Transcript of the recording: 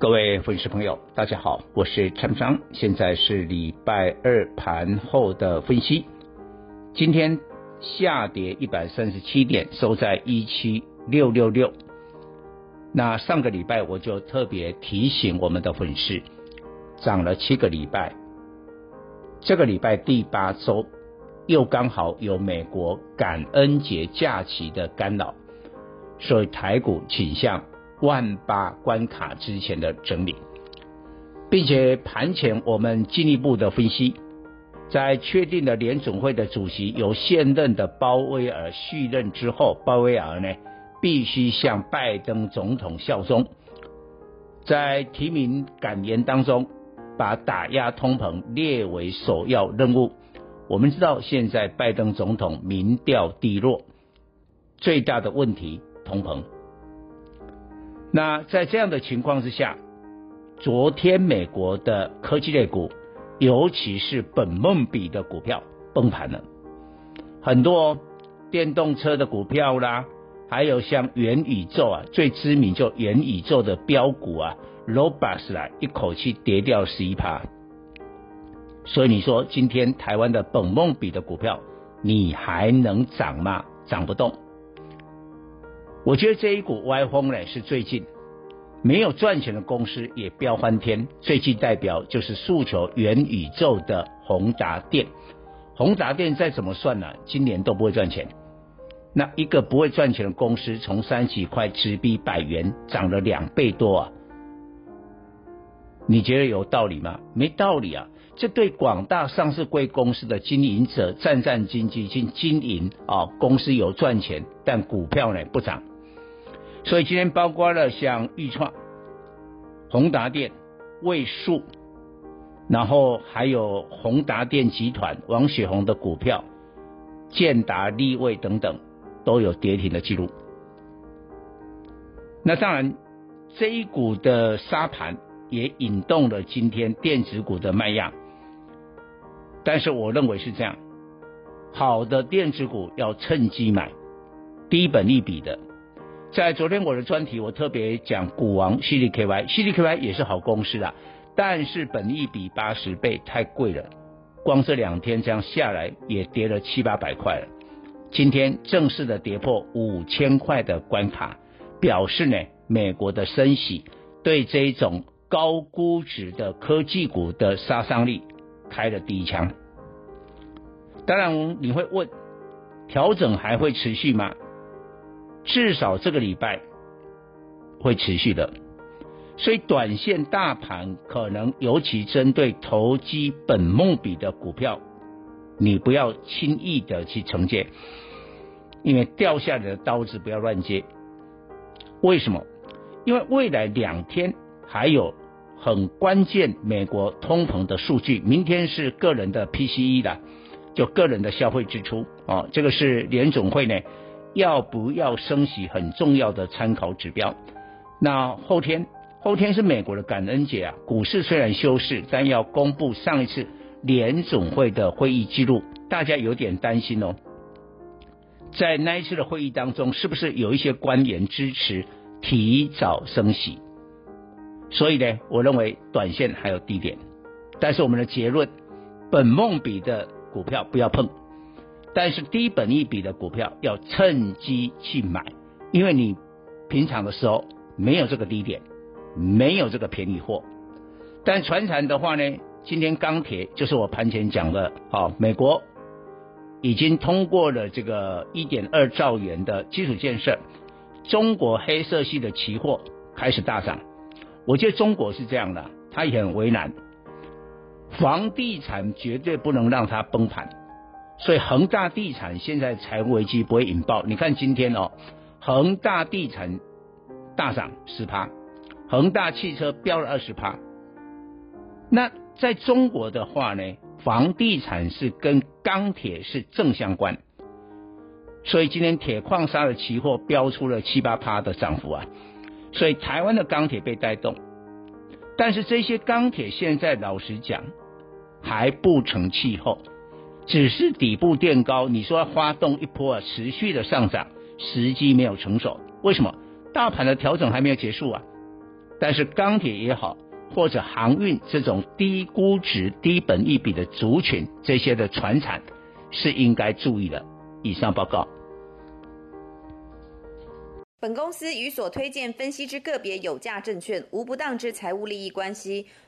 各位粉丝朋友，大家好，我是陈章，现在是礼拜二盘后的分析。今天下跌一百三十七点，收在一七六六六。那上个礼拜我就特别提醒我们的粉丝，涨了七个礼拜，这个礼拜第八周。又刚好有美国感恩节假期的干扰，所以台股倾向万八关卡之前的整理，并且盘前我们进一步的分析，在确定了联总会的主席由现任的鲍威尔续任之后，鲍威尔呢必须向拜登总统效忠，在提名感言当中把打压通膨列为首要任务。我们知道，现在拜登总统民调低落，最大的问题通膨。那在这样的情况之下，昨天美国的科技类股，尤其是本梦比的股票崩盘了，很多电动车的股票啦，还有像元宇宙啊，最知名就元宇宙的标股啊，Robust 啦，一口气跌掉十一趴。所以你说今天台湾的本梦比的股票，你还能涨吗？涨不动。我觉得这一股歪风呢，是最近没有赚钱的公司也飙翻天。最近代表就是诉求元宇宙的宏达电，宏达电再怎么算呢，今年都不会赚钱。那一个不会赚钱的公司，从三十几块直逼百元，涨了两倍多啊！你觉得有道理吗？没道理啊！这对广大上市贵公司的经营者战战兢兢去经营啊，公司有赚钱，但股票呢不涨，所以今天包括了像钰创、宏达电、卫数，然后还有宏达电集团、王雪红的股票、建达、立位等等，都有跌停的记录。那当然，这一股的杀盘也引动了今天电子股的卖压。但是我认为是这样，好的电子股要趁机买，低本利比的。在昨天我的专题，我特别讲股王 CDKY，CDKY 也是好公司啊，但是本益比八十倍太贵了，光这两天这样下来也跌了七八百块了。今天正式的跌破五千块的关卡，表示呢，美国的升息对这种高估值的科技股的杀伤力。开了第一枪，当然你会问，调整还会持续吗？至少这个礼拜会持续的，所以短线大盘可能尤其针对投机本梦比的股票，你不要轻易的去承接，因为掉下来的刀子不要乱接。为什么？因为未来两天还有。很关键，美国通膨的数据，明天是个人的 PCE 的，就个人的消费支出啊，这个是联总会呢要不要升息很重要的参考指标。那后天，后天是美国的感恩节啊，股市虽然休市，但要公布上一次联总会的会议记录，大家有点担心哦。在那一次的会议当中，是不是有一些官员支持提早升息？所以呢，我认为短线还有低点，但是我们的结论，本梦比的股票不要碰，但是低本一比的股票要趁机去买，因为你平常的时候没有这个低点，没有这个便宜货。但传产的话呢，今天钢铁就是我盘前讲的，好，美国已经通过了这个一点二兆元的基础建设，中国黑色系的期货开始大涨。我觉得中国是这样的，他也很为难，房地产绝对不能让它崩盘，所以恒大地产现在财务危机不会引爆。你看今天哦，恒大地产大涨十趴，恒大汽车飙了二十趴。那在中国的话呢，房地产是跟钢铁是正相关，所以今天铁矿砂的期货飙出了七八趴的涨幅啊，所以台湾的钢铁被带动，但是这些钢铁现在老实讲还不成气候，只是底部垫高，你说要发动一波啊持续的上涨，时机没有成熟，为什么？大盘的调整还没有结束啊，但是钢铁也好。或者航运这种低估值、低本益比的族群，这些的船产是应该注意的。以上报告。本公司与所推荐分析之个别有价证券无不当之财务利益关系。